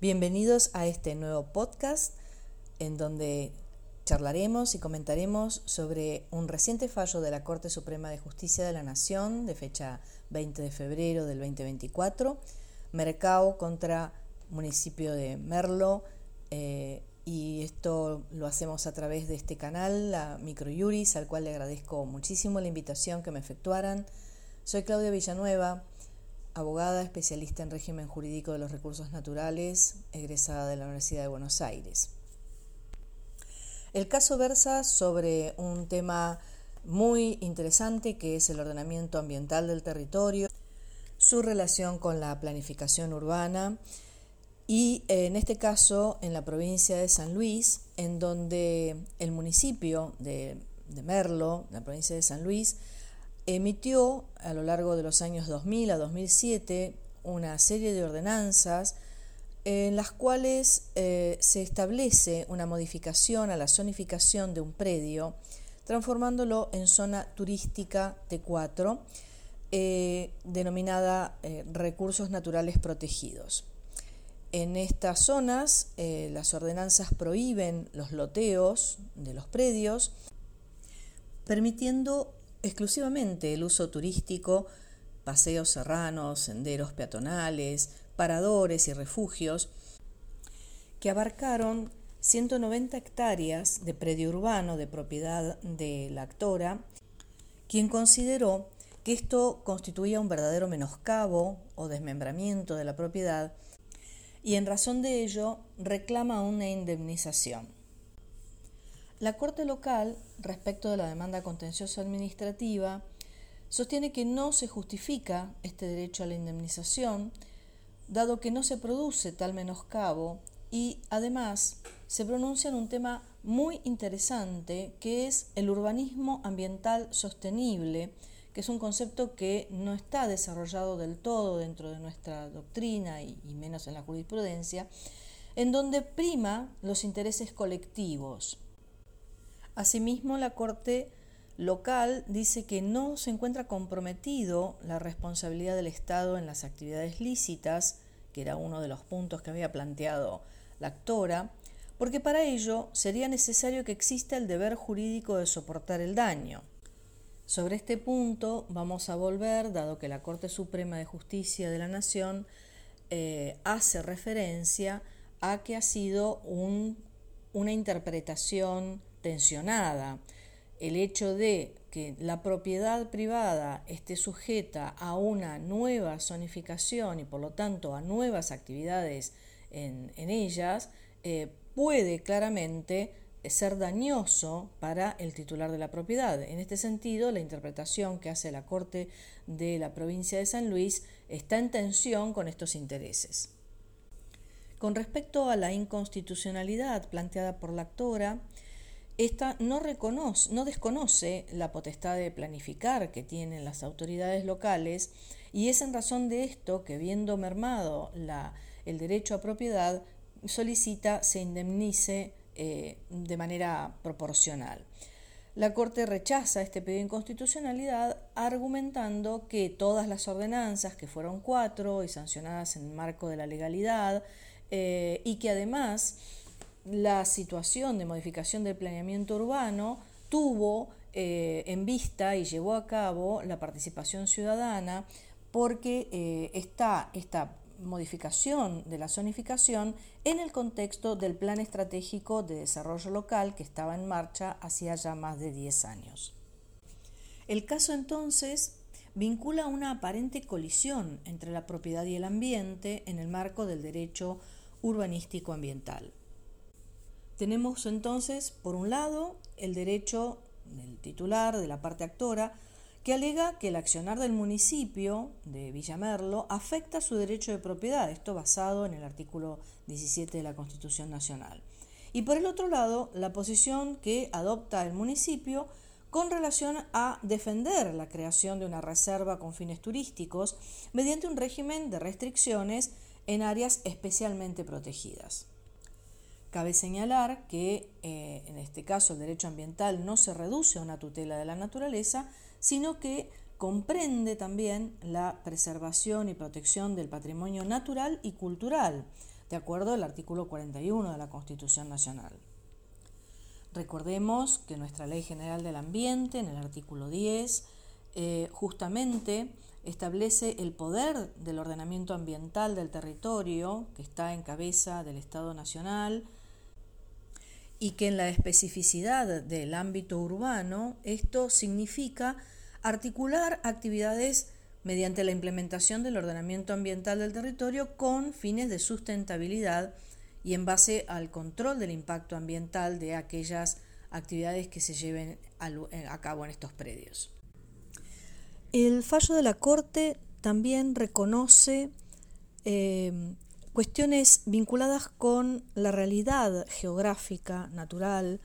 Bienvenidos a este nuevo podcast en donde charlaremos y comentaremos sobre un reciente fallo de la Corte Suprema de Justicia de la Nación de fecha 20 de febrero del 2024, Mercado contra municipio de Merlo, eh, y esto lo hacemos a través de este canal, la Microjuris, al cual le agradezco muchísimo la invitación que me efectuaran. Soy Claudia Villanueva abogada especialista en régimen jurídico de los recursos naturales, egresada de la Universidad de Buenos Aires. El caso versa sobre un tema muy interesante que es el ordenamiento ambiental del territorio, su relación con la planificación urbana y en este caso en la provincia de San Luis, en donde el municipio de, de Merlo, la provincia de San Luis, emitió a lo largo de los años 2000 a 2007 una serie de ordenanzas en las cuales eh, se establece una modificación a la zonificación de un predio, transformándolo en zona turística T4, eh, denominada eh, recursos naturales protegidos. En estas zonas las ordenanzas prohíben los loteos de los predios, permitiendo exclusivamente el uso turístico, paseos serranos, senderos peatonales, paradores y refugios, que abarcaron 190 hectáreas de predio urbano de propiedad de la actora, quien consideró que esto constituía un verdadero menoscabo o desmembramiento de la propiedad y en razón de ello reclama una indemnización. La Corte local, respecto de la demanda contenciosa administrativa, sostiene que no se justifica este derecho a la indemnización, dado que no se produce tal menoscabo y además se pronuncia en un tema muy interesante que es el urbanismo ambiental sostenible, que es un concepto que no está desarrollado del todo dentro de nuestra doctrina y, menos en la jurisprudencia, en donde prima los intereses colectivos Asimismo, la Corte local dice que no se encuentra comprometido la responsabilidad del Estado en las actividades lícitas, que era uno de los puntos que había planteado la actora, porque para ello sería necesario que exista el deber jurídico de soportar el daño. Sobre este punto vamos a volver, dado que la Corte Suprema de Justicia de la Nación eh, hace referencia a que ha sido una interpretación tensionada, el hecho de que la propiedad privada esté sujeta a una nueva zonificación y por lo tanto a nuevas actividades en, ellas, eh, puede claramente ser dañoso para el titular de la propiedad. En este sentido, la interpretación que hace la Corte de la provincia de San Luis está en tensión con estos intereses. Con respecto a la inconstitucionalidad planteada por la actora, esta no, reconoce, no desconoce la potestad de planificar que tienen las autoridades locales y es en razón de esto que, viendo mermado el derecho a propiedad, solicita se indemnice eh, de manera proporcional. La Corte rechaza este pedido de inconstitucionalidad argumentando que todas las ordenanzas, que fueron cuatro y sancionadas en el marco de la legalidad, eh, y que además la situación de modificación del planeamiento urbano tuvo eh, en vista y llevó a cabo la participación ciudadana porque eh, está esta modificación de la zonificación en el contexto del Plan Estratégico de Desarrollo Local que estaba en marcha hacía ya más de 10 años. El caso entonces vincula una aparente colisión entre la propiedad y el ambiente en el marco del derecho urbanístico ambiental. Tenemos entonces, por un lado, el derecho del titular, de la parte actora, que alega que el accionar del municipio de Villamerlo afecta su derecho de propiedad, esto basado en el artículo 17 de la Constitución Nacional. Y por el otro lado, la posición que adopta el municipio con relación a defender la creación de una reserva con fines turísticos mediante un régimen de restricciones en áreas especialmente protegidas. Cabe señalar que eh, en este caso el derecho ambiental no se reduce a una tutela de la naturaleza, sino que comprende también la preservación y protección del patrimonio natural y cultural, de acuerdo al artículo 41 de la Constitución Nacional. Recordemos que nuestra Ley General del Ambiente, en el artículo 10, eh, justamente establece el poder del ordenamiento ambiental del territorio, que está en cabeza del Estado Nacional, y que en la especificidad del ámbito urbano esto significa articular actividades mediante la implementación del ordenamiento ambiental del territorio con fines de sustentabilidad y en base al control del impacto ambiental de aquellas actividades que se lleven a cabo en estos predios. El fallo de la Corte también reconoce eh, cuestiones vinculadas con la realidad geográfica, natural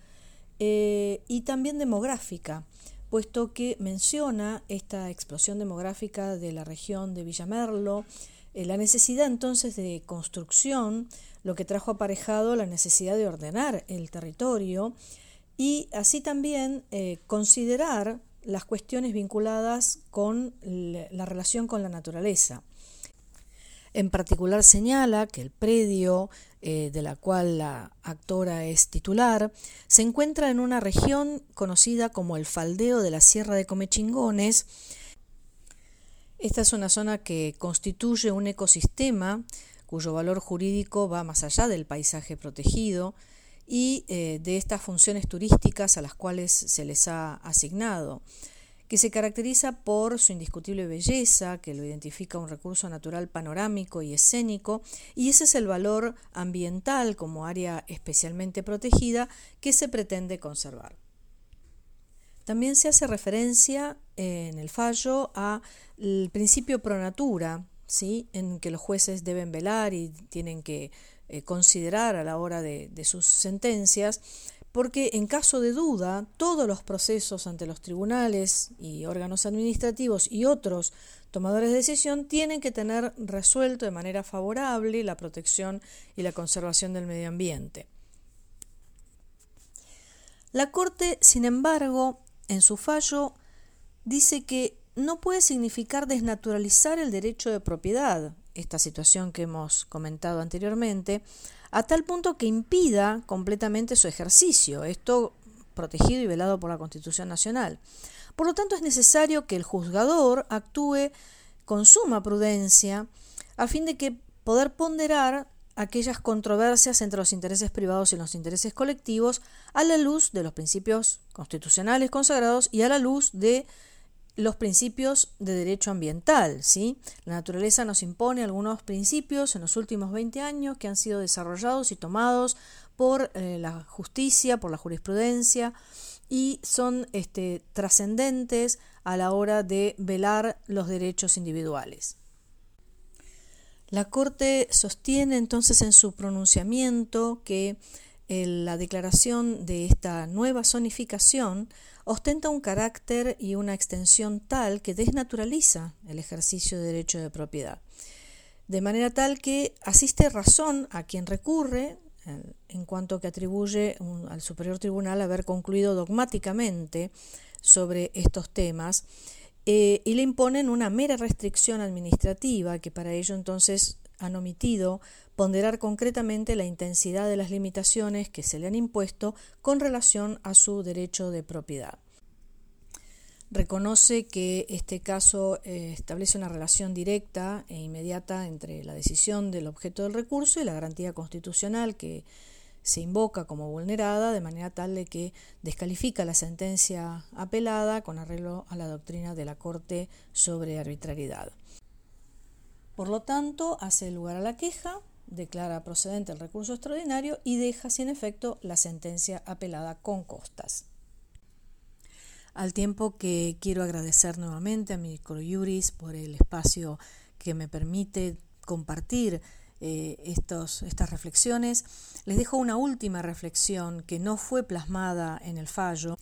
eh, y también demográfica, puesto que menciona esta explosión demográfica de la región de Villamerlo, eh, la necesidad entonces de construcción, lo que trajo aparejado la necesidad de ordenar el territorio y así también considerar las cuestiones vinculadas con la relación con la naturaleza. En particular señala que el predio eh, de la cual la actora es titular se encuentra en una región conocida como el faldeo de la Sierra de Comechingones. Esta es una zona que constituye un ecosistema cuyo valor jurídico va más allá del paisaje protegido, y eh, de estas funciones turísticas a las cuales se les ha asignado, que se caracteriza por su indiscutible belleza, que lo identifica un recurso natural panorámico y escénico, y ese es el valor ambiental como área especialmente protegida que se pretende conservar. También se hace referencia eh, en el fallo al principio pro natura, ¿sí? en que los jueces deben velar y tienen que eh, considerar a la hora de, sus sentencias, porque en caso de duda, todos los procesos ante los tribunales y órganos administrativos y otros tomadores de decisión tienen que tener resuelto de manera favorable la protección y la conservación del medio ambiente. La Corte, sin embargo, en su fallo, dice que no puede significar desnaturalizar el derecho de propiedad, esta situación que hemos comentado anteriormente, a tal punto que impida completamente su ejercicio, esto protegido y velado por la Constitución Nacional. Por lo tanto, es necesario que el juzgador actúe con suma prudencia a fin de que poder ponderar aquellas controversias entre los intereses privados y los intereses colectivos a la luz de los principios constitucionales consagrados y a la luz de los principios de derecho ambiental. ¿sí? La naturaleza nos impone algunos principios en los últimos 20 años que han sido desarrollados y tomados por eh, la justicia, por la jurisprudencia, y son este, trascendentes a la hora de velar los derechos individuales. La Corte sostiene entonces en su pronunciamiento que la declaración de esta nueva zonificación ostenta un carácter y una extensión tal que desnaturaliza el ejercicio de derecho de propiedad, de manera tal que asiste razón a quien recurre en cuanto que atribuye al Superior Tribunal haber concluido dogmáticamente sobre estos temas eh, y le imponen una mera restricción administrativa que para ello entonces han omitido ponderar concretamente la intensidad de las limitaciones que se le han impuesto con relación a su derecho de propiedad. Reconoce que este caso eh, establece una relación directa e inmediata entre la decisión del objeto del recurso y la garantía constitucional que se invoca como vulnerada de manera tal de que descalifica la sentencia apelada con arreglo a la doctrina de la Corte sobre arbitrariedad. Por lo tanto, hace lugar a la queja, declara procedente el recurso extraordinario y deja sin efecto la sentencia apelada con costas. Al tiempo que quiero agradecer nuevamente a Microjuris por el espacio que me permite compartir eh, estos, estas reflexiones, les dejo una última reflexión que no fue plasmada en el fallo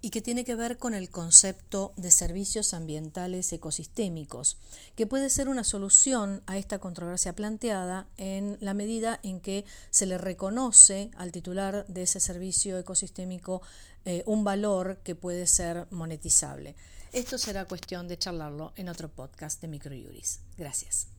y que tiene que ver con el concepto de servicios ambientales ecosistémicos, que puede ser una solución a esta controversia planteada en la medida en que se le reconoce al titular de ese servicio ecosistémico eh, un valor que puede ser monetizable. Esto será cuestión de charlarlo en otro podcast de Microjuris. Gracias.